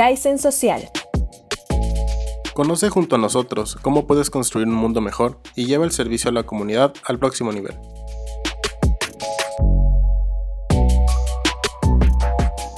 Kaizen Social. Conoce junto a nosotros cómo puedes construir un mundo mejor y lleva el servicio a la comunidad al próximo nivel.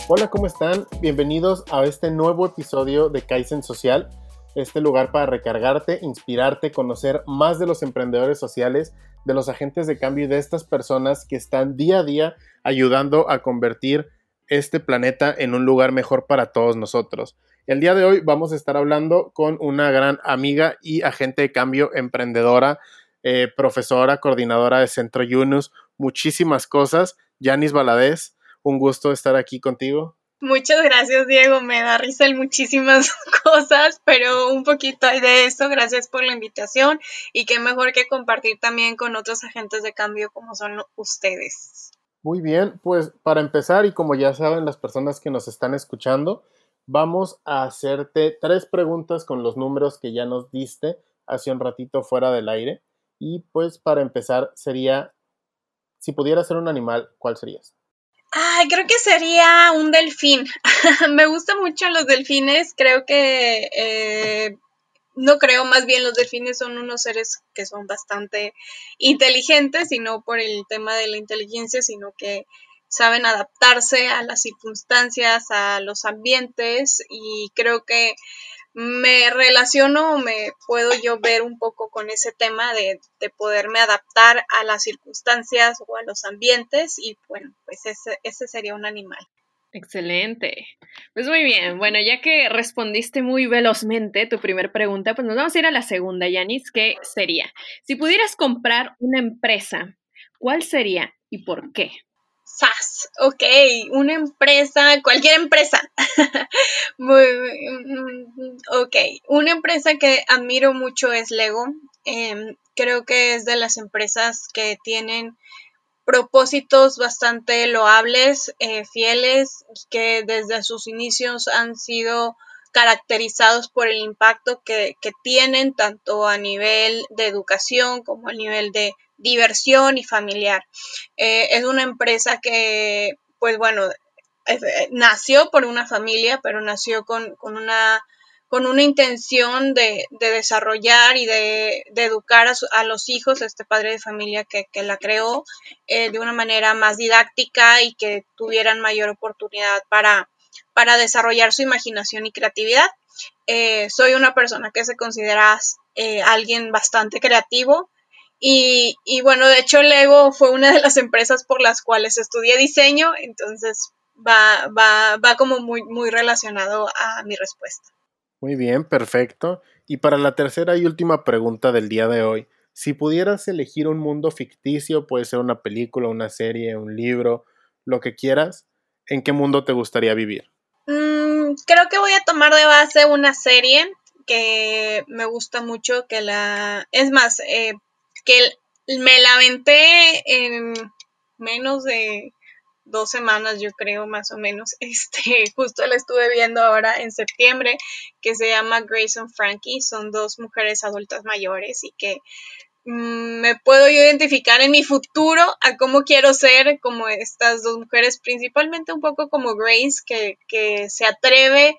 Hola, ¿cómo están? Bienvenidos a este nuevo episodio de Kaizen Social, este lugar para recargarte, inspirarte, conocer más de los emprendedores sociales, de los agentes de cambio y de estas personas que están día a día ayudando a convertir este planeta en un lugar mejor para todos nosotros. El día de hoy vamos a estar hablando con una gran amiga y agente de cambio emprendedora, eh, profesora, coordinadora de Centro Yunus, muchísimas cosas. Yanis Valadez, un gusto estar aquí contigo. Muchas gracias, Diego. Me da risa en muchísimas cosas, pero un poquito de eso. Gracias por la invitación y qué mejor que compartir también con otros agentes de cambio como son ustedes. Muy bien, pues para empezar y como ya saben las personas que nos están escuchando, vamos a hacerte tres preguntas con los números que ya nos diste hace un ratito fuera del aire. Y pues para empezar sería, si pudieras ser un animal, ¿cuál serías? Ay, creo que sería un delfín. Me gustan mucho los delfines. Creo que, eh, no creo, más bien los delfines son unos seres que son bastante inteligentes y no por el tema de la inteligencia, sino que saben adaptarse a las circunstancias, a los ambientes y creo que me relaciono, me puedo yo ver un poco con ese tema de, de, poderme adaptar a las circunstancias o a los ambientes y bueno, pues ese, ese sería un animal. Excelente. Pues muy bien. Bueno, ya que respondiste muy velozmente tu primera pregunta, pues nos vamos a ir a la segunda, Yanis, que sería, si pudieras comprar una empresa, ¿cuál sería y por qué? SAS, ok, una empresa, cualquier empresa. Mm, ok, una empresa que admiro mucho es Lego. Em, creo que es de las empresas que tienen propósitos bastante loables, eh, fieles, que desde sus inicios han sido caracterizados por el impacto que, que tienen tanto a nivel de educación como a nivel de diversión y familiar. Eh, es una empresa que, pues bueno, eh, nació por una familia, pero nació con, una con una intención de, desarrollar y de, educar a, los hijos, este padre de familia que, la creó, eh, de una manera más didáctica y que tuvieran mayor oportunidad para, para desarrollar su imaginación y creatividad. soy una persona que se considera alguien bastante creativo, y, y, bueno, de hecho Lego fue una de las empresas por las cuales estudié diseño, entonces va, va, va como muy, muy relacionado a mi respuesta. Muy bien, perfecto. Y para la tercera y última pregunta del día de hoy, si pudieras elegir un mundo ficticio, puede ser una película, una serie, un libro, lo que quieras, ¿en qué mundo te gustaría vivir? Mm, creo que voy a tomar de base una serie que me gusta mucho, que la... Es más, eh, que me la aventé en menos de dos semanas, yo creo, más o menos. Este, justo la estuve viendo ahora en septiembre, que se llama Grace and Frankie. Son dos mujeres adultas mayores y que mm, me puedo identificar en mi futuro a cómo quiero ser como estas dos mujeres, principalmente un poco como Grace, que, que se atreve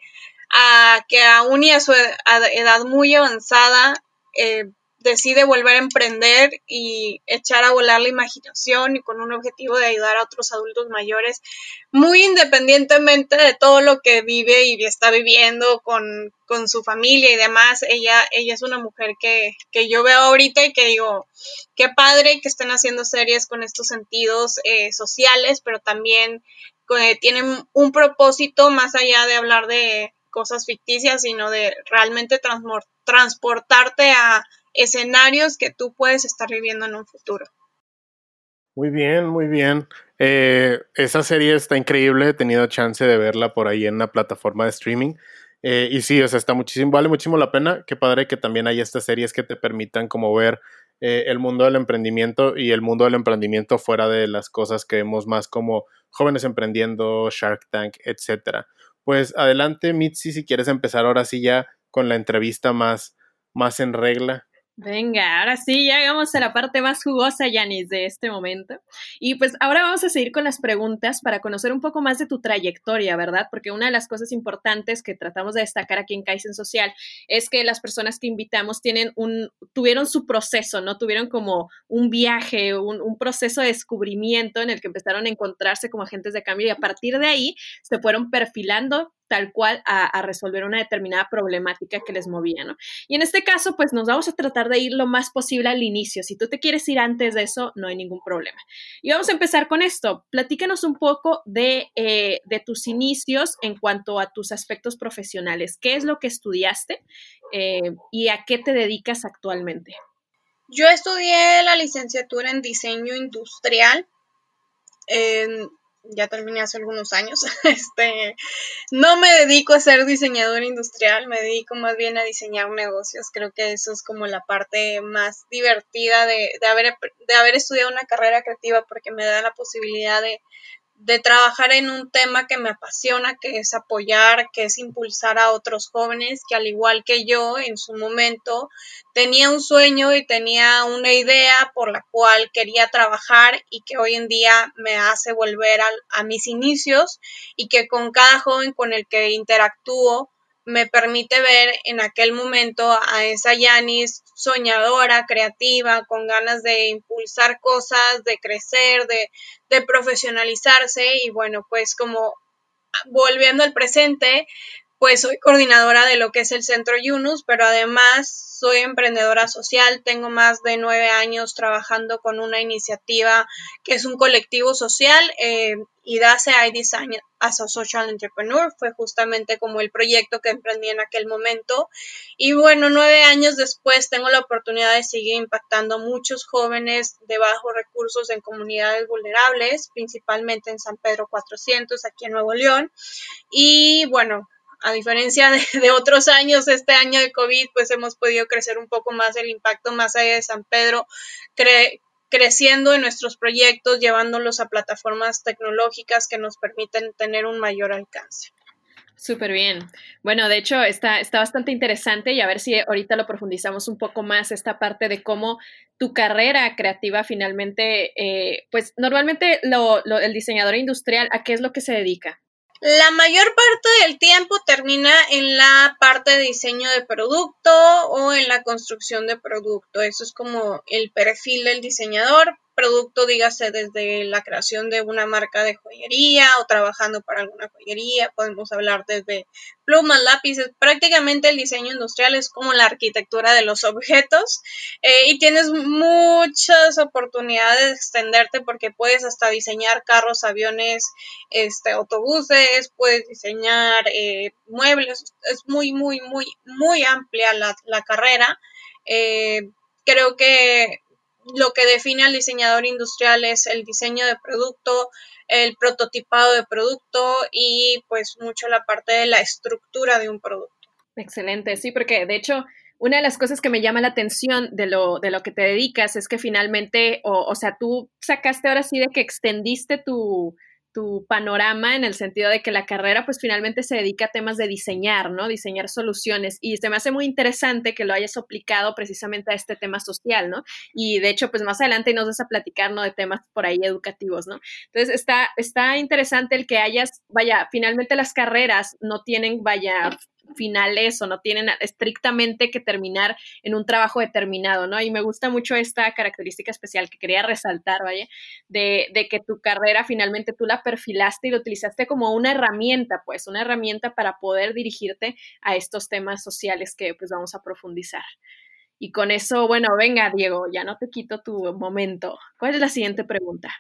a que aún y a su edad muy avanzada eh, decide volver a emprender y echar a volar la imaginación y con un objetivo de ayudar a otros adultos mayores, muy independientemente de todo lo que vive y está viviendo con, su familia y demás, ella, ella es una mujer que, yo veo ahorita y que digo, qué padre que estén haciendo series con estos sentidos eh, sociales, pero también eh, tienen un propósito más allá de hablar de cosas ficticias, sino de realmente transportarte a escenarios que tú puedes estar viviendo en un futuro. Muy bien, muy bien. Eh, esa serie está increíble, he tenido chance de verla por ahí en una plataforma de streaming. Eh, y sí, o sea, está muchísimo, vale muchísimo la pena. Qué padre que también hay estas series que te permitan como ver eh, el mundo del emprendimiento y el mundo del emprendimiento fuera de las cosas que vemos más como jóvenes emprendiendo, Shark Tank, etcétera. Pues adelante, Mitzi, si quieres empezar ahora sí ya con la entrevista más, más en regla. Venga, ahora sí, ya llegamos a la parte más jugosa, Yanis, de este momento. Y pues ahora vamos a seguir con las preguntas para conocer un poco más de tu trayectoria, ¿verdad? Porque una de las cosas importantes que tratamos de destacar aquí en Kaizen Social es que las personas que invitamos tienen un, tuvieron su proceso, ¿no? Tuvieron como un viaje, un, un proceso de descubrimiento en el que empezaron a encontrarse como agentes de cambio y a partir de ahí se fueron perfilando tal cual a, resolver una determinada problemática que les movía, ¿no? Y en este caso, pues nos vamos a tratar de ir lo más posible al inicio. Si tú te quieres ir antes de eso, no hay ningún problema. Y vamos a empezar con esto. Platícanos un poco de, eh, de tus inicios en cuanto a tus aspectos profesionales. ¿Qué es lo que estudiaste eh, y a qué te dedicas actualmente? Yo estudié la licenciatura en diseño industrial ya terminé hace algunos años. Este, no me dedico a ser diseñador industrial, me dedico más bien a diseñar negocios. Creo que eso es como la parte más divertida de, de, haber, de haber estudiado una carrera creativa porque me da la posibilidad de de trabajar en un tema que me apasiona, que es apoyar, que es impulsar a otros jóvenes que al igual que yo en su momento tenía un sueño y tenía una idea por la cual quería trabajar y que hoy en día me hace volver a, a mis inicios y que con cada joven con el que interactúo me permite ver en aquel momento a esa Yanis soñadora, creativa, con ganas de impulsar cosas, de crecer, de, de profesionalizarse y bueno, pues como volviendo al presente, pues soy coordinadora de lo que es el Centro Yunus, pero además soy emprendedora social, tengo más de nueve años trabajando con una iniciativa que es un colectivo social, eh, IDACE I Design as a Social Entrepreneur, fue justamente como el proyecto que emprendí en aquel momento. Y bueno, nueve años después tengo la oportunidad de seguir impactando muchos jóvenes de bajos recursos en comunidades vulnerables, principalmente en San Pedro 400, aquí en Nuevo León. Y bueno, a diferencia de, otros años, este año de COVID, pues hemos podido crecer un poco más el impacto más allá de San Pedro, creciendo en nuestros proyectos, llevándolos a plataformas tecnológicas que nos permiten tener un mayor alcance. Súper bien. Bueno, de hecho está, está bastante interesante y a ver si ahorita lo profundizamos un poco más, esta parte de cómo tu carrera creativa finalmente, eh, pues normalmente el diseñador industrial, ¿a qué es lo que se dedica? La mayor parte del tiempo termina en la parte de diseño de producto o en la construcción de producto. Eso es como el perfil del diseñador, producto, dígase desde la creación de una marca de joyería o trabajando para alguna joyería, podemos hablar desde plumas, lápices, prácticamente el diseño industrial es como la arquitectura de los objetos eh, y tienes muchas oportunidades de extenderte porque puedes hasta diseñar carros, aviones, este, autobuses, puedes diseñar eh, muebles, es muy, muy, muy, muy amplia la, la carrera. Eh, creo que lo que define al diseñador industrial es el diseño de producto, el prototipado de producto y pues mucho la parte de la estructura de un producto. Excelente, sí, porque de hecho una de las cosas que me llama la atención de lo, de lo que te dedicas es que finalmente, o, o sea, tú sacaste ahora sí de que extendiste tu, tu panorama en el sentido de que la carrera pues finalmente se dedica a temas de diseñar, ¿no? Diseñar soluciones y se me hace muy interesante que lo hayas aplicado precisamente a este tema social, ¿no? Y de hecho pues más adelante nos vas a platicar, ¿no? De temas por ahí educativos, ¿no? Entonces está, está interesante el que hayas, vaya, finalmente las carreras no tienen, vaya, finales o no tienen estrictamente que terminar en un trabajo determinado, ¿no? Y me gusta mucho esta característica especial que quería resaltar, ¿vale? De, que tu carrera finalmente tú la perfilaste y la utilizaste como una herramienta, pues, una herramienta para poder dirigirte a estos temas sociales que pues vamos a profundizar. Y con eso, bueno, venga, Diego, ya no te quito tu momento. ¿Cuál es la siguiente pregunta?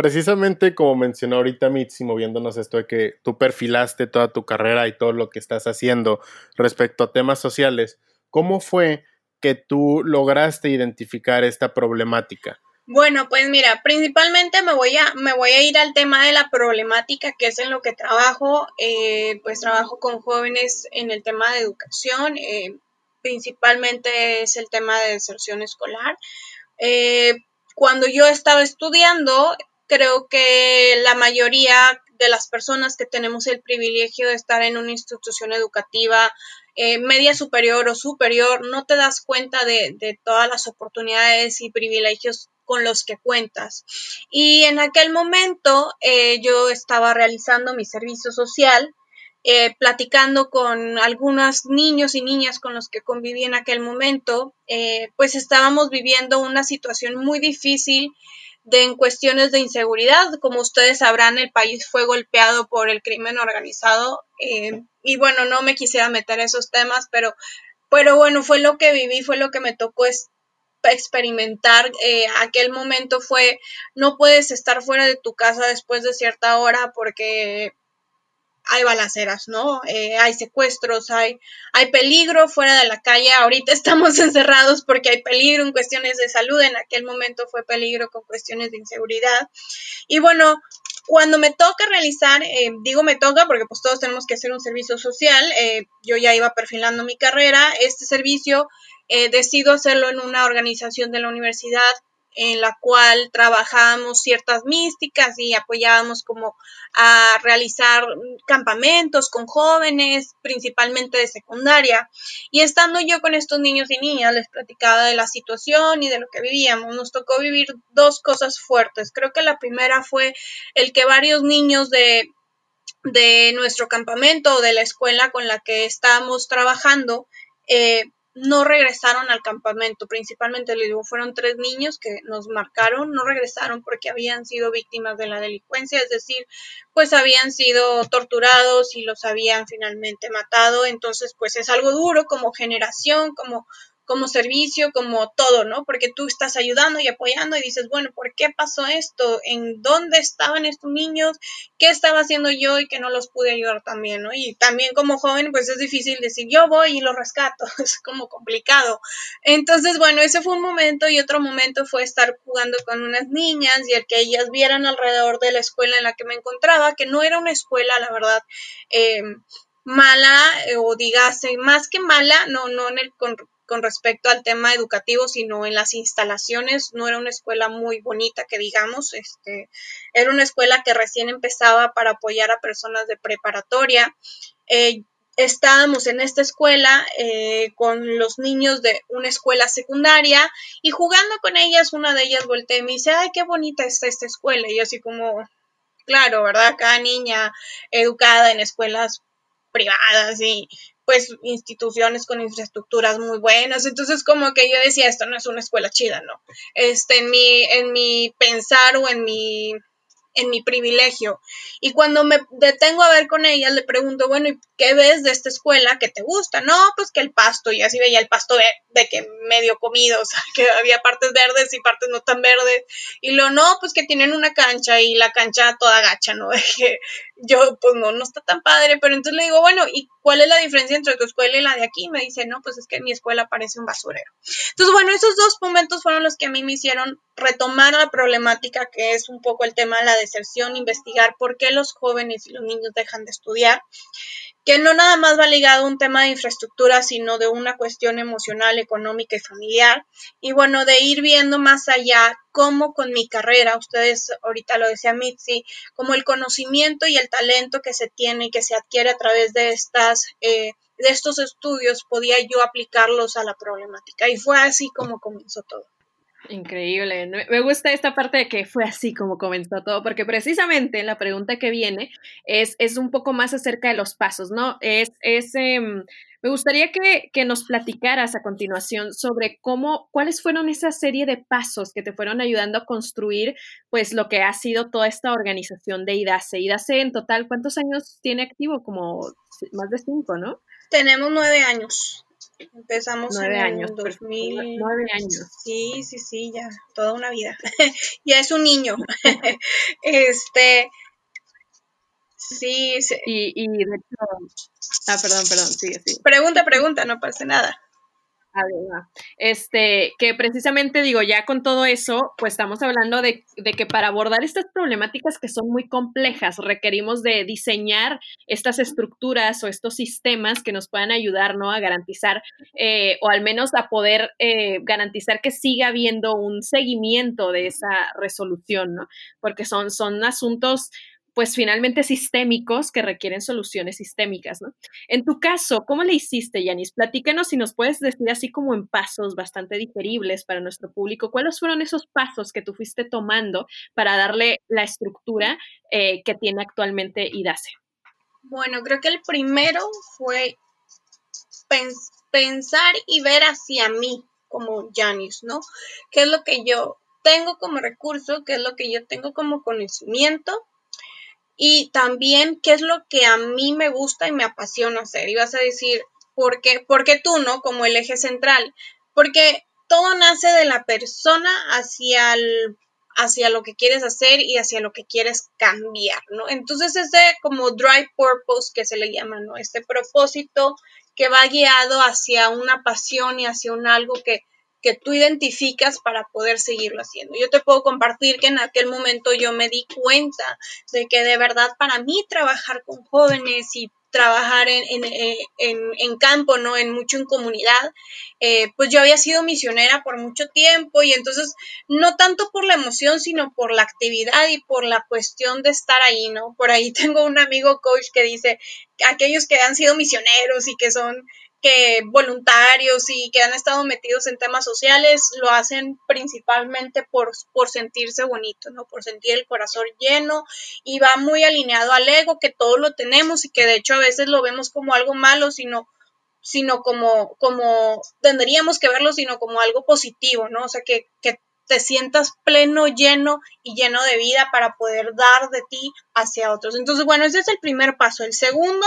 Precisamente como mencionó ahorita Mitzi, moviéndonos esto de que tú perfilaste toda tu carrera y todo lo que estás haciendo respecto a temas sociales, ¿cómo fue que tú lograste identificar esta problemática? Bueno, pues mira, principalmente me voy a, me voy a ir al tema de la problemática, que es en lo que trabajo. Eh, pues trabajo con jóvenes en el tema de educación, eh, principalmente es el tema de deserción escolar. Eh, cuando yo estaba estudiando, creo que la mayoría de las personas que tenemos el privilegio de estar en una institución educativa eh, media superior o superior, no te das cuenta de, todas las oportunidades y privilegios con los que cuentas. Y en aquel momento eh, yo estaba realizando mi servicio social, eh, platicando con algunos niños y niñas con los que conviví en aquel momento, pues estábamos viviendo una situación muy difícil de en cuestiones de inseguridad. Como ustedes sabrán, el país fue golpeado por el crimen organizado eh, y bueno, no me quisiera meter esos temas, pero, pero bueno, fue lo que viví, fue lo que me tocó experimentar. Eh, aquel momento fue, no puedes estar fuera de tu casa después de cierta hora porque hay balaceras, ¿no? Eh, hay secuestros, hay, hay peligro fuera de la calle. Ahorita estamos encerrados porque hay peligro en cuestiones de salud. En aquel momento fue peligro con cuestiones de inseguridad. Y bueno, cuando me toca realizar, eh, digo me toca porque pues todos tenemos que hacer un servicio social. Eh, yo ya iba perfilando mi carrera. Este servicio decido hacerlo en una organización de la universidad en la cual trabajábamos ciertas místicas y apoyábamos como a realizar campamentos con jóvenes, principalmente de secundaria. Y estando yo con estos niños y niñas, les platicaba de la situación y de lo que vivíamos. Nos tocó vivir dos cosas fuertes. Creo que la primera fue el que varios niños de de nuestro campamento o de la escuela con la que estábamos trabajando, eh, no regresaron al campamento, principalmente les digo, fueron tres niños que nos marcaron, no regresaron porque habían sido víctimas de la delincuencia, es decir, pues habían sido torturados y los habían finalmente matado, entonces pues es algo duro como generación, como como servicio, como todo, ¿no? Porque tú estás ayudando y apoyando y dices, bueno, ¿por qué pasó esto? ¿En dónde estaban estos niños? ¿Qué estaba haciendo yo y que no los pude ayudar también, ¿no? Y también como joven, pues es difícil decir, yo voy y los rescato, es como complicado. Entonces, bueno, ese fue un momento y otro momento fue estar jugando con unas niñas y el que ellas vieran alrededor de la escuela en la que me encontraba, que no era una escuela, la verdad, eh, mala eh, o digase más que mala, no, no en el respecto al tema educativo, sino en las instalaciones. No era una escuela muy bonita, que digamos, este, era una escuela que recién empezaba para apoyar a personas de preparatoria. Eh, estábamos en esta escuela eh, con los niños de una escuela secundaria y jugando con ellas, una de ellas voltea y me dice, ay, qué bonita está esta escuela. Y yo así como, claro, ¿verdad? Cada niña educada en escuelas privadas y pues instituciones con infraestructuras muy buenas. Entonces como que yo decía, esto no es una escuela chida, ¿no? Este, en mi, en mi pensar o en mi en mi privilegio. Y cuando me detengo a ver con ella, le pregunto, bueno, ¿y qué ves de esta escuela que te gusta? No, pues que el pasto, y así veía el pasto de, que medio comido, o sea, que había partes verdes y partes no tan verdes. Y lo no, pues que tienen una cancha y la cancha toda gacha, ¿no? que yo, pues no, no está tan padre, pero entonces le digo, bueno, ¿y cuál es la diferencia entre tu escuela y la de aquí? Me dice, no, pues es que mi escuela parece un basurero. Entonces, bueno, esos dos momentos fueron los que a mí me hicieron retomar la problemática que es un poco el tema de la deserción, investigar por qué los jóvenes y los niños dejan de estudiar, que no nada más va ligado a un tema de infraestructura, sino de una cuestión emocional, económica y familiar. Y bueno, de ir viendo más allá cómo con mi carrera, ustedes ahorita lo decía Mitzi, como el conocimiento y el talento que se tiene y que se adquiere a través de estas... Eh, de estos estudios podía yo aplicarlos a la problemática y fue así como comenzó todo. Increíble. Me gusta esta parte de que fue así como comenzó todo, porque precisamente la pregunta que viene es, es un poco más acerca de los pasos, ¿no? Es, es em, me gustaría que, que, nos platicaras a continuación sobre cómo, cuáles fueron esa serie de pasos que te fueron ayudando a construir, pues, lo que ha sido toda esta organización de IDACE. IDACE en total, ¿cuántos años tiene activo? Como más de cinco, ¿no? Tenemos nueve años. Empezamos nueve en años, 2000. Nueve años. Sí, sí, sí, ya, toda una vida. ya es un niño. este. Sí, sí. Y, y de hecho. Ah, perdón, perdón, sigue, sigue. Pregunta, pregunta, no pasa nada. Este, que precisamente digo, ya con todo eso, pues estamos hablando de, que para abordar estas problemáticas que son muy complejas, requerimos de diseñar estas estructuras o estos sistemas que nos puedan ayudar, ¿no? A garantizar, eh, o al menos a poder eh, garantizar que siga habiendo un seguimiento de esa resolución, ¿no? Porque son, son asuntos pues finalmente sistémicos que requieren soluciones sistémicas, ¿no? En tu caso, ¿cómo le hiciste, Yanis? Platícanos si nos puedes decir así como en pasos bastante digeribles para nuestro público, ¿cuáles fueron esos pasos que tú fuiste tomando para darle la estructura eh, que tiene actualmente IDACE? Bueno, creo que el primero fue pensar y ver hacia mí como Yanis, ¿no? ¿Qué es lo que yo tengo como recurso? ¿Qué es lo que yo tengo como conocimiento? Y también qué es lo que a mí me gusta y me apasiona hacer. Y vas a decir, ¿por qué, ¿por qué tú, no? Como el eje central. Porque todo nace de la persona hacia el hacia lo que quieres hacer y hacia lo que quieres cambiar, ¿no? Entonces ese como drive purpose que se le llama, ¿no? Este propósito que va guiado hacia una pasión y hacia un algo que que tú identificas para poder seguirlo haciendo. Yo te puedo compartir que en aquel momento yo me di cuenta de que de verdad para mí trabajar con jóvenes y trabajar en, en, campo, ¿no? En mucho en comunidad, eh, pues yo había sido misionera por mucho tiempo y entonces no tanto por la emoción, sino por la actividad y por la cuestión de estar ahí, ¿no? Por ahí tengo un amigo coach que dice, aquellos que han sido misioneros y que son que voluntarios y que han estado metidos en temas sociales lo hacen principalmente por, por sentirse bonito, ¿no? Por sentir el corazón lleno y va muy alineado al ego, que todos lo tenemos y que de hecho a veces lo vemos como algo malo, sino sino como, como tendríamos que verlo, sino como algo positivo, ¿no? O sea, que, que te sientas pleno, lleno y lleno de vida para poder dar de ti hacia otros. Entonces, bueno, ese es el primer paso. El segundo,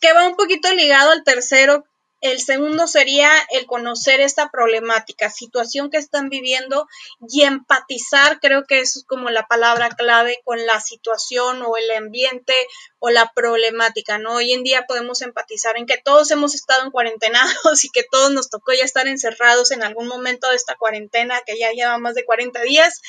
que va un poquito ligado al tercero, el segundo sería el conocer esta problemática, situación que están viviendo y empatizar, creo que eso es como la palabra clave con la situación o el ambiente o la problemática, ¿no? Hoy en día podemos empatizar en que todos hemos estado en cuarentenados y que todos nos tocó ya estar encerrados en algún momento de esta cuarentena que ya lleva más de 40 días.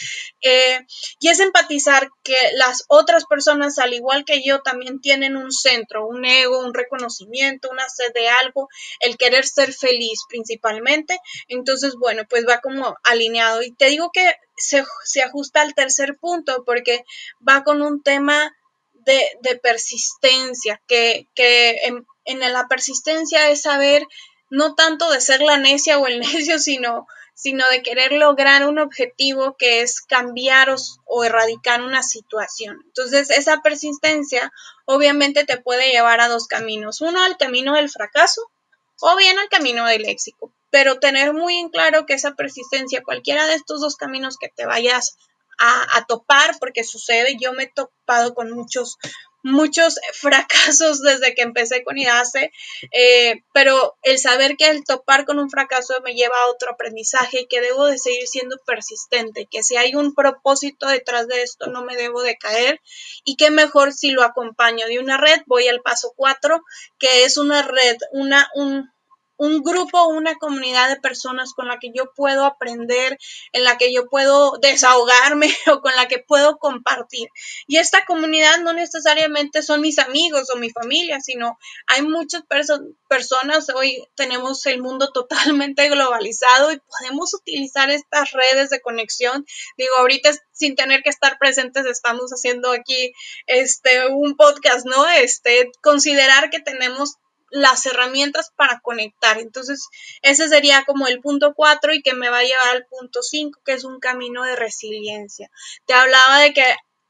Eh, y es empatizar que las otras personas, al igual que yo, también tienen un centro, un ego, un reconocimiento, una sed de algo el querer ser feliz principalmente. Entonces, bueno, pues va como alineado. Y te digo que se, ajusta al tercer punto porque va con un tema de, persistencia, que, en, en, la persistencia es saber no tanto de ser la necia o el necio, sino, sino de querer lograr un objetivo que es cambiar o, o, erradicar una situación. Entonces, esa persistencia obviamente te puede llevar a dos caminos. Uno, al camino del fracaso o bien al camino del léxico. Pero tener muy en claro que esa persistencia, cualquiera de estos dos caminos que te vayas a, topar, porque sucede, yo me he topado con muchos, muchos fracasos desde que empecé con IDACE, eh, pero el saber que el topar con un fracaso me lleva a otro aprendizaje y que debo de seguir siendo persistente, que si hay un propósito detrás de esto no me debo de caer y que mejor si lo acompaño. De una red, voy al paso 4, que es una red, una, un, un grupo, una comunidad de personas con la que yo puedo aprender, en la que yo puedo desahogarme o con la que puedo compartir. Y esta comunidad no necesariamente son mis amigos o mi familia, sino hay muchas personas, hoy tenemos el mundo totalmente globalizado y podemos utilizar estas redes de conexión. Digo, ahorita sin tener que estar presentes estamos haciendo aquí este un podcast, ¿no? Este considerar que tenemos las herramientas para conectar. Entonces, ese sería como el punto 4 y que me va a llevar al punto 5, que es un camino de resiliencia. Te hablaba de que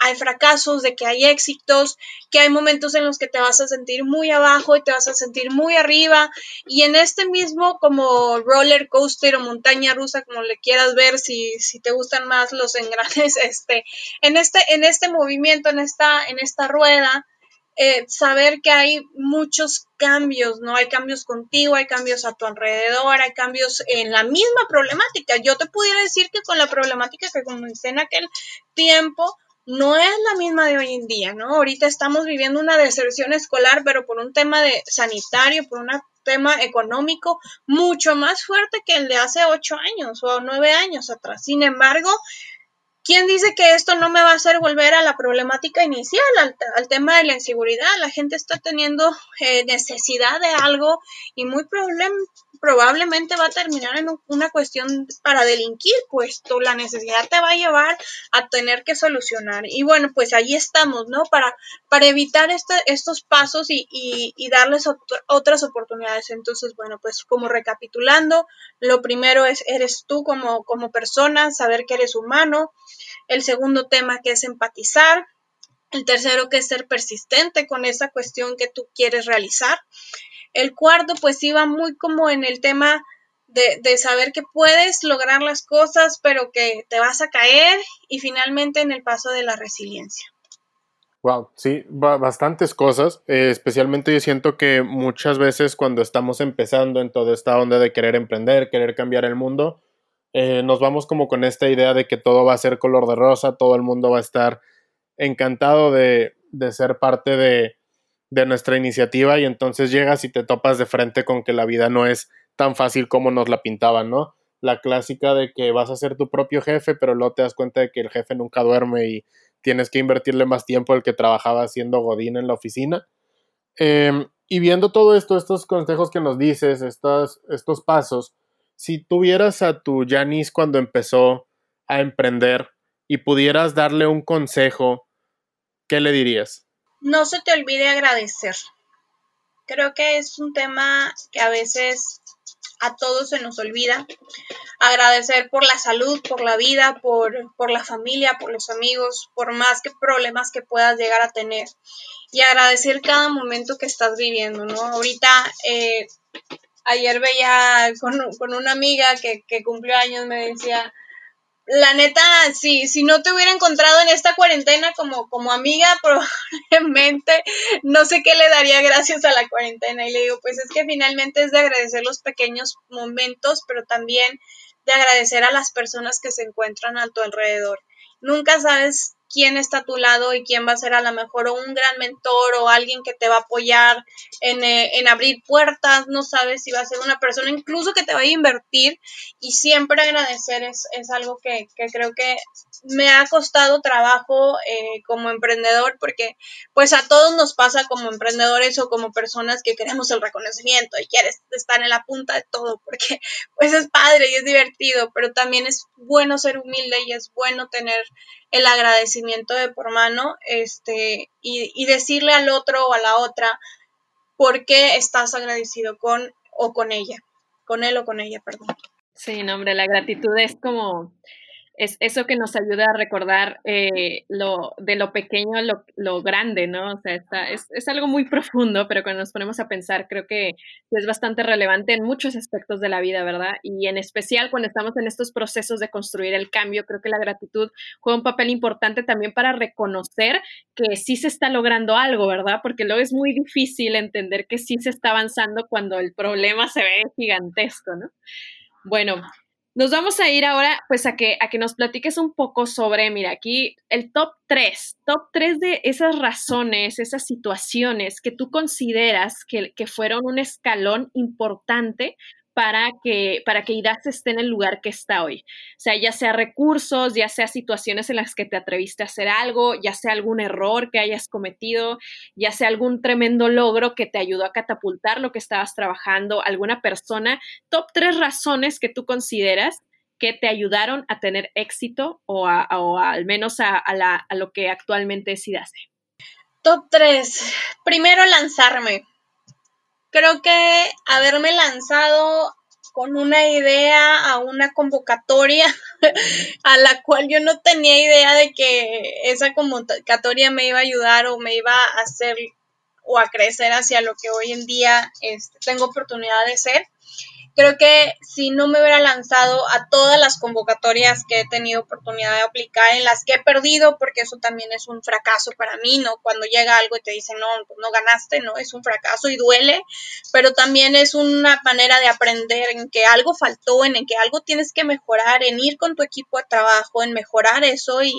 hay fracasos, de que hay éxitos, que hay momentos en los que te vas a sentir muy abajo y te vas a sentir muy arriba. Y en este mismo como roller coaster o montaña rusa, como le quieras ver, si, si te gustan más los engranes, este, en este, en este movimiento, en esta, en esta rueda, eh, saber que hay muchos cambios, ¿no? Hay cambios contigo, hay cambios a tu alrededor, hay cambios en la misma problemática. Yo te pudiera decir que con la problemática que comencé en aquel tiempo, no es la misma de hoy en día, ¿no? Ahorita estamos viviendo una deserción escolar, pero por un tema de sanitario, por un tema económico mucho más fuerte que el de hace ocho años o nueve años atrás. Sin embargo, ¿Quién dice que esto no me va a hacer volver a la problemática inicial, al, tema de la inseguridad? La gente está teniendo eh, necesidad de algo y muy probablemente va a terminar en una cuestión para delinquir, puesto la necesidad te va a llevar a tener que solucionar. Y bueno, pues ahí estamos, ¿no? Para, para evitar este, estos pasos y, y, darles otras oportunidades. Entonces, bueno, pues como recapitulando, lo primero es, eres tú como, como persona, saber que eres humano. El segundo tema que es empatizar. El tercero que es ser persistente con esa cuestión que tú quieres realizar. El cuarto, pues iba muy como en el tema de, saber que puedes lograr las cosas, pero que te vas a caer y finalmente en el paso de la resiliencia. Wow, sí, bastantes cosas. Eh, especialmente yo siento que muchas veces cuando estamos empezando en toda esta onda de querer emprender, querer cambiar el mundo, eh, nos vamos como con esta idea de que todo va a ser color de rosa, todo el mundo va a estar encantado de, de ser parte de, de nuestra iniciativa y entonces llegas y te topas de frente con que la vida no es tan fácil como nos la pintaban, ¿no? La clásica de que vas a ser tu propio jefe, pero luego te das cuenta de que el jefe nunca duerme y tienes que invertirle más tiempo al que trabajaba haciendo Godín en la oficina. Em, y viendo todo esto, estos consejos que nos dices, estos, estos pasos, si tuvieras a tu Yanis cuando empezó a emprender y pudieras darle un consejo, ¿qué le dirías? no se te olvide agradecer. Creo que es un tema que a veces a todos se nos olvida. Agradecer por la salud, por la vida, por, por la familia, por los amigos, por más que problemas que puedas llegar a tener. Y agradecer cada momento que estás viviendo, ¿no? Ahorita, eh, ayer veía con, con una amiga que, que cumplió años, me decía, la neta, si, si no te hubiera encontrado en esta cuarentena como, como amiga, probablemente no sé qué le daría gracias a la cuarentena. Y le digo, pues es que finalmente es de agradecer los pequeños momentos, pero también de agradecer a las personas que se encuentran a tu alrededor. Nunca sabes quién está a tu lado y quién va a ser a lo mejor un gran mentor o alguien que te va a apoyar en, eh, en, abrir puertas, no sabes si va a ser una persona incluso que te va a invertir. Y siempre agradecer es, es algo que, que, creo que me ha costado trabajo eh, como emprendedor porque pues a todos nos pasa como emprendedores o como personas que queremos el reconocimiento y quieres estar en la punta de todo porque pues es padre y es divertido, pero también es bueno ser humilde y es bueno tener el agradecimiento de por mano este, y, y decirle al otro o a la otra por qué estás agradecido con o con ella, con él o con ella, perdón. Sí, no, hombre, la gratitud es como es eso que nos ayuda a recordar eh, lo, de lo pequeño a lo, lo, grande, ¿no? O sea, está, es, es, algo muy profundo, pero cuando nos ponemos a pensar, creo que es bastante relevante en muchos aspectos de la vida, ¿verdad? Y en especial cuando estamos en estos procesos de construir el cambio, creo que la gratitud juega un papel importante también para reconocer que sí se está logrando algo, ¿verdad? Porque luego es muy difícil entender que sí se está avanzando cuando el problema se ve gigantesco, ¿no? Bueno, nos vamos a ir ahora, pues, a que, a que nos platiques un poco sobre, mira, aquí el top 3, top 3 de esas razones, esas situaciones que tú consideras que, que fueron un escalón importante para que, para que IDAS esté en el lugar que está hoy. O sea, ya sea recursos, ya sea situaciones en las que te atreviste a hacer algo, ya sea algún error que hayas cometido, ya sea algún tremendo logro que te ayudó a catapultar lo que estabas trabajando, alguna persona. Top tres razones que tú consideras que te ayudaron a tener éxito o, al menos a, a, lo que actualmente es IDASE. Top 3. Primero lanzarme creo que haberme lanzado con una idea a una convocatoria a la cual yo no tenía idea de que esa convocatoria me iba a ayudar o me iba a hacer o a crecer hacia lo que hoy en día este, tengo oportunidad de ser creo que si no me hubiera lanzado a todas las convocatorias que he tenido oportunidad de aplicar, en las que he perdido, porque eso también es un fracaso para mí, ¿no? Cuando llega algo y te dicen, no, pues no ganaste, ¿no? Es un fracaso y duele, pero también es una manera de aprender en que algo faltó, en que algo tienes que mejorar, en ir con tu equipo de trabajo, en mejorar eso y,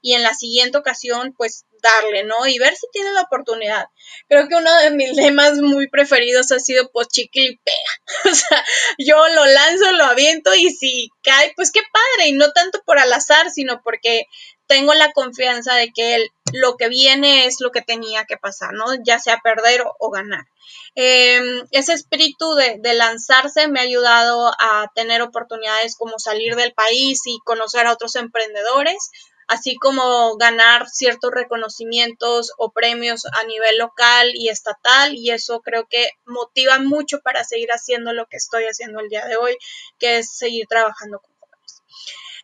y en la siguiente ocasión, pues darle, ¿no? Y ver si tiene la oportunidad. Creo que uno de mis lemas muy preferidos ha sido pues chicle y pega. o sea, yo lo lanzo, lo aviento y si cae, pues qué padre. Y no tanto por al azar, sino porque tengo la confianza de que lo que viene es lo que tenía que pasar, ¿no? Ya sea perder o, ganar. Em, ese espíritu de, de, lanzarse me ha ayudado a tener oportunidades como salir del país y conocer a otros emprendedores, así como ganar ciertos reconocimientos o premios a nivel local y estatal y eso creo que motiva mucho para seguir haciendo lo que estoy haciendo el día de hoy, que es seguir trabajando con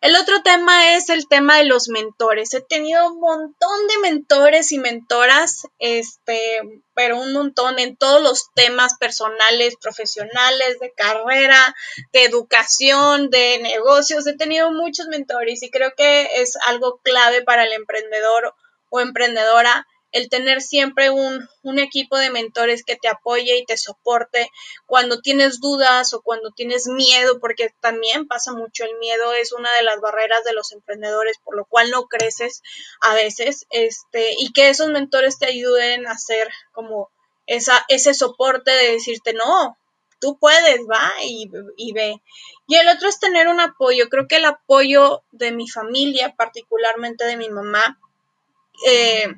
el otro tema es el tema de los mentores. He tenido un montón de mentores y mentoras, este, pero un montón en todos los temas personales, profesionales, de carrera, de educación, de negocios. He tenido muchos mentores y creo que es algo clave para el emprendedor o emprendedora el tener siempre un, equipo de mentores que te apoye y te soporte cuando tienes dudas o cuando tienes miedo, porque también pasa mucho el miedo, es una de las barreras de los emprendedores, por lo cual no creces a veces, este, y que esos mentores te ayuden a hacer como esa, ese soporte de decirte, no, tú puedes, va y, y, ve. Y el otro es tener un apoyo. Creo que el apoyo de mi familia, particularmente de mi mamá, eh,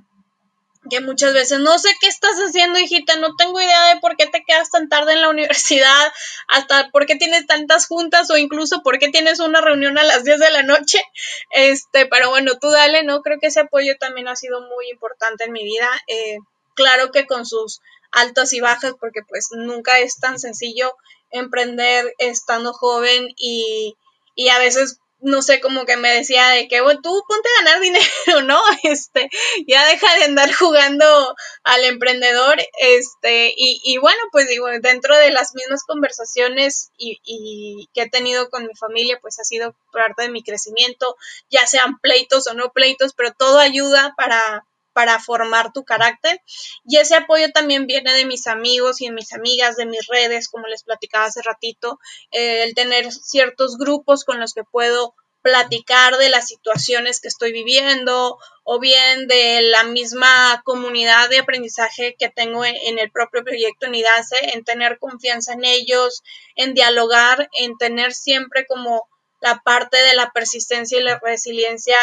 que muchas veces no sé qué estás haciendo, hijita, no tengo idea de por qué te quedas tan tarde en la universidad, hasta por qué tienes tantas juntas o incluso por qué tienes una reunión a las 10 de la noche. Este, pero bueno, tú dale, ¿no? Creo que ese apoyo también ha sido muy importante en mi vida. Eh, claro que con sus altas y bajas, porque pues nunca es tan sencillo emprender estando joven y, y a veces no sé, como que me decía de que, bueno, tú ponte a ganar dinero, ¿no? Este, ya deja de andar jugando al emprendedor, este, y, y bueno, pues digo, dentro de las mismas conversaciones y, y, que he tenido con mi familia, pues ha sido parte de mi crecimiento, ya sean pleitos o no pleitos, pero todo ayuda para, para formar tu carácter. Y ese apoyo también viene de mis amigos y de mis amigas, de mis redes, como les platicaba hace ratito, eh, el tener ciertos grupos con los que puedo platicar de las situaciones que estoy viviendo o bien de la misma comunidad de aprendizaje que tengo en, el propio proyecto en IDACE, en tener confianza en ellos, en dialogar, en tener siempre como la parte de la persistencia y la resiliencia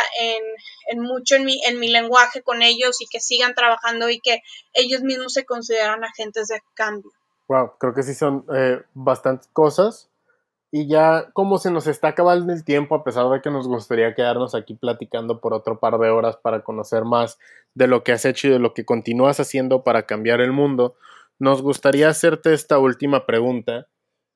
en, mucho en mi, en mi lenguaje con ellos y que sigan trabajando y que ellos mismos se consideran agentes de cambio. Wow, creo que sí son eh, bastantes cosas. Y ya como se nos está acabando el tiempo, a pesar de que nos gustaría quedarnos aquí platicando por otro par de horas para conocer más de lo que has hecho y de lo que continúas haciendo para cambiar el mundo, nos gustaría hacerte esta última pregunta,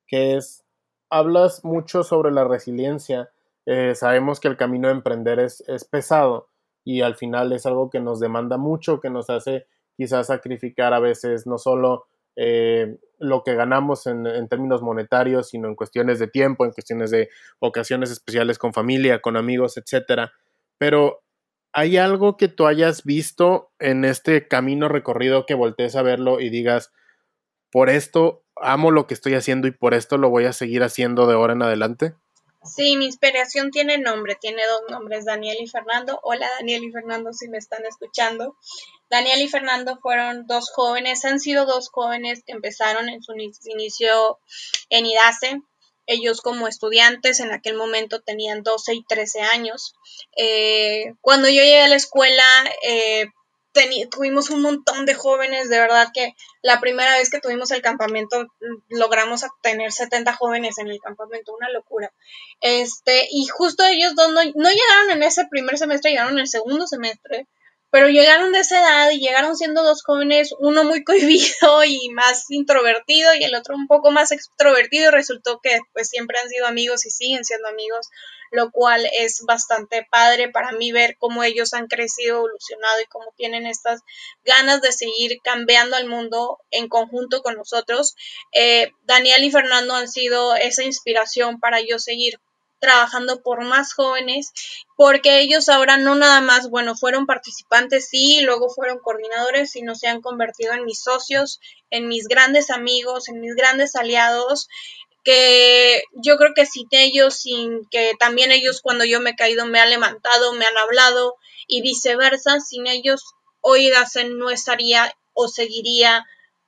que es, hablas mucho sobre la resiliencia. Eh, sabemos que el camino de emprender es, es, pesado y al final es algo que nos demanda mucho, que nos hace quizás sacrificar a veces no solo eh, lo que ganamos en, en, términos monetarios, sino en cuestiones de tiempo, en cuestiones de ocasiones especiales con familia, con amigos, etcétera. Pero ¿hay algo que tú hayas visto en este camino recorrido que voltees a verlo y digas, por esto amo lo que estoy haciendo y por esto lo voy a seguir haciendo de ahora en adelante? Sí, mi inspiración tiene nombre, tiene dos nombres, Daniel y Fernando. Hola Daniel y Fernando, si me están escuchando. Daniel y Fernando fueron dos jóvenes, han sido dos jóvenes que empezaron en su inicio en IDACE. Ellos como estudiantes en aquel momento tenían 12 y 13 años. Eh, cuando yo llegué a la escuela, eh, tuvimos un montón de jóvenes, de verdad que la primera vez que tuvimos el campamento mm, logramos tener 70 jóvenes en el campamento, una locura. Este, y justo ellos dos no, no llegaron en ese primer semestre, llegaron en el segundo semestre pero llegaron de esa edad y llegaron siendo dos jóvenes, uno muy cohibido y más introvertido y el otro un poco más extrovertido resultó que pues siempre han sido amigos y siguen siendo amigos, lo cual es bastante padre para mí ver cómo ellos han crecido, evolucionado y cómo tienen estas ganas de seguir cambiando el mundo en conjunto con nosotros. Eh, Daniel y Fernando han sido esa inspiración para yo seguir trabajando por más jóvenes, porque ellos ahora no nada más, bueno, fueron participantes, sí, luego fueron coordinadores, sino se han convertido en mis socios, en mis grandes amigos, en mis grandes aliados, que yo creo que sin ellos, sin que también ellos cuando yo me he caído me han levantado, me han hablado y viceversa, sin ellos Dacen no estaría o seguiría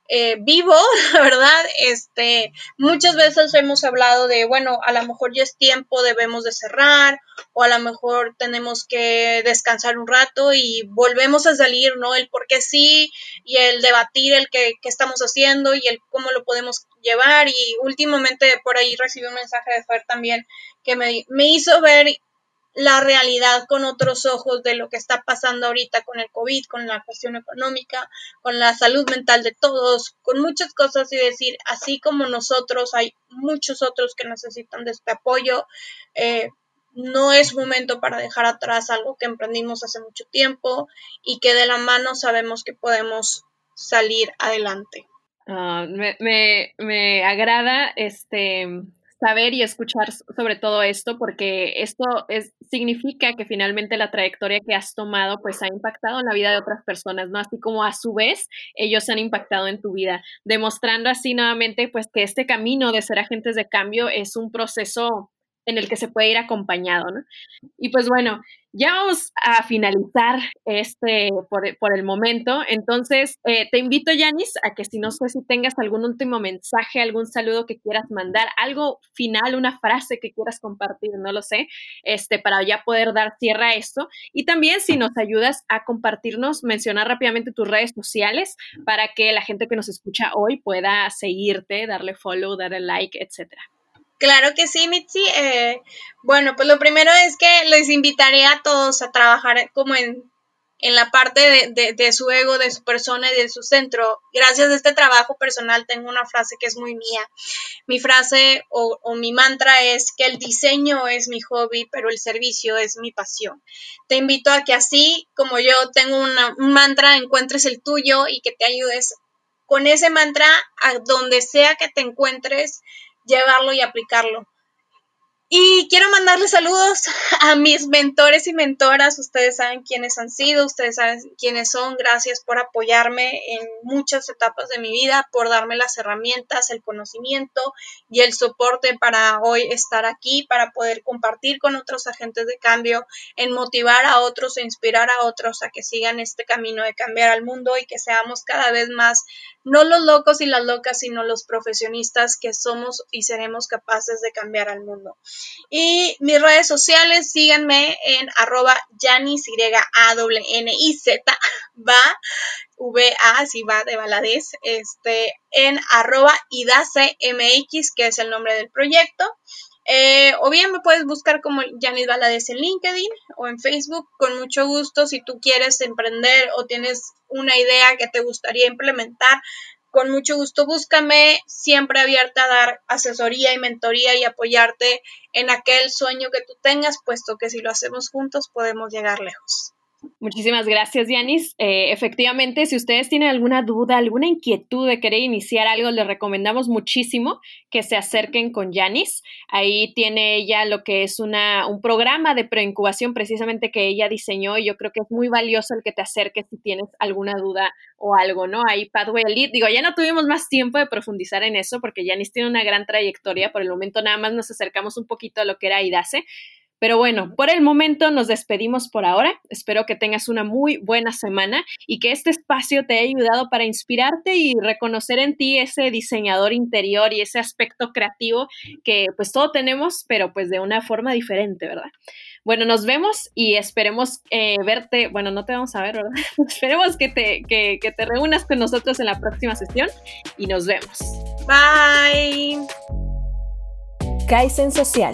eh, vivo, la verdad. Este, muchas veces hemos hablado de, bueno, a lo mejor ya es tiempo, debemos de cerrar, o a lo mejor tenemos que descansar un rato y volvemos a salir, ¿no? El por qué sí y el debatir el que, estamos haciendo y el cómo lo podemos llevar. Y últimamente por ahí recibí un mensaje de Fer también que me, me hizo ver la realidad con otros ojos de lo que está pasando ahorita con el COVID, con la cuestión económica, con la salud mental de todos, con muchas cosas y decir, así como nosotros, hay muchos otros que necesitan de este apoyo. Eh, no es momento para dejar atrás algo que emprendimos hace mucho tiempo y que de la mano sabemos que podemos salir adelante. Ah, me, me, me agrada este saber y escuchar sobre todo esto, porque esto es, significa que finalmente la trayectoria que has tomado pues ha impactado en la vida de otras personas, ¿no? Así como a su vez ellos han impactado en tu vida, demostrando así nuevamente pues que este camino de ser agentes de cambio es un proceso en el que se puede ir acompañado, ¿no? Y pues bueno, ya vamos a finalizar este por, el momento. Entonces, eh, te invito, Yanis, a que si no sé si tengas algún último mensaje, algún saludo que quieras mandar, algo final, una frase que quieras compartir, no lo sé, este, para ya poder dar cierre a esto. Y también si nos ayudas a compartirnos, mencionar rápidamente tus redes sociales para que la gente que nos escucha hoy pueda seguirte, darle follow, darle like, etcétera. Claro que sí, Mitzi. Eh, bueno, pues lo primero es que les invitaré a todos a trabajar como en, la parte de, su ego, de su persona y de su centro. Gracias a este trabajo personal tengo una frase que es muy mía. Mi frase o, mi mantra es que el diseño es mi hobby, pero el servicio es mi pasión. Te invito a que así como yo tengo un mantra, encuentres el tuyo y que te ayudes con ese mantra a donde sea que te encuentres llevarlo y aplicarlo. Y quiero mandarles saludos a mis mentores y mentoras. Ustedes saben quiénes han sido, ustedes saben quiénes son. Gracias por apoyarme en muchas etapas de mi vida, por darme las herramientas, el conocimiento y el soporte para hoy estar aquí, para poder compartir con otros agentes de cambio, en motivar a otros e inspirar a otros a que sigan este camino de cambiar al mundo y que seamos cada vez más, no los locos y las locas, sino los profesionistas que somos y seremos capaces de cambiar al mundo. Y mis redes sociales, síganme en arroba Yanis, Y-A-N-I-Z, va, V-A, si va de baladez, este, en arroba IDACMX, que es el nombre del proyecto. Eh, o bien me puedes buscar como Yanis Valadez en LinkedIn o en Facebook, con mucho gusto. Si tú quieres emprender o tienes una idea que te gustaría implementar, con mucho gusto búscame, siempre abierta a dar asesoría y mentoría y apoyarte en aquel sueño que tú tengas, puesto que si lo hacemos juntos podemos llegar lejos. Muchísimas gracias, Yanis. Eh, efectivamente, si ustedes tienen alguna duda, alguna inquietud de querer iniciar algo, les recomendamos muchísimo que se acerquen con Yanis. Ahí tiene ella lo que es una, un programa de preincubación precisamente que ella diseñó y yo creo que es muy valioso el que te acerques si tienes alguna duda o algo, ¿no? Ahí Pathway Elite, digo, ya no tuvimos más tiempo de profundizar en eso porque Yanis tiene una gran trayectoria, por el momento nada más nos acercamos un poquito a lo que era IDACE, pero bueno, por el momento nos despedimos por ahora. Espero que tengas una muy buena semana y que este espacio te haya ayudado para inspirarte y reconocer en ti ese diseñador interior y ese aspecto creativo que pues todos tenemos, pero pues de una forma diferente, ¿verdad? Bueno, nos vemos y esperemos eh, verte, bueno, no te vamos a ver, ¿verdad? esperemos que te, que, que te reúnas con nosotros en la próxima sesión y nos vemos. Bye. Kaizen Social.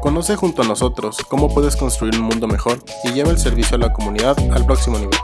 Conoce junto a nosotros cómo puedes construir un mundo mejor y lleva el servicio a la comunidad al próximo nivel.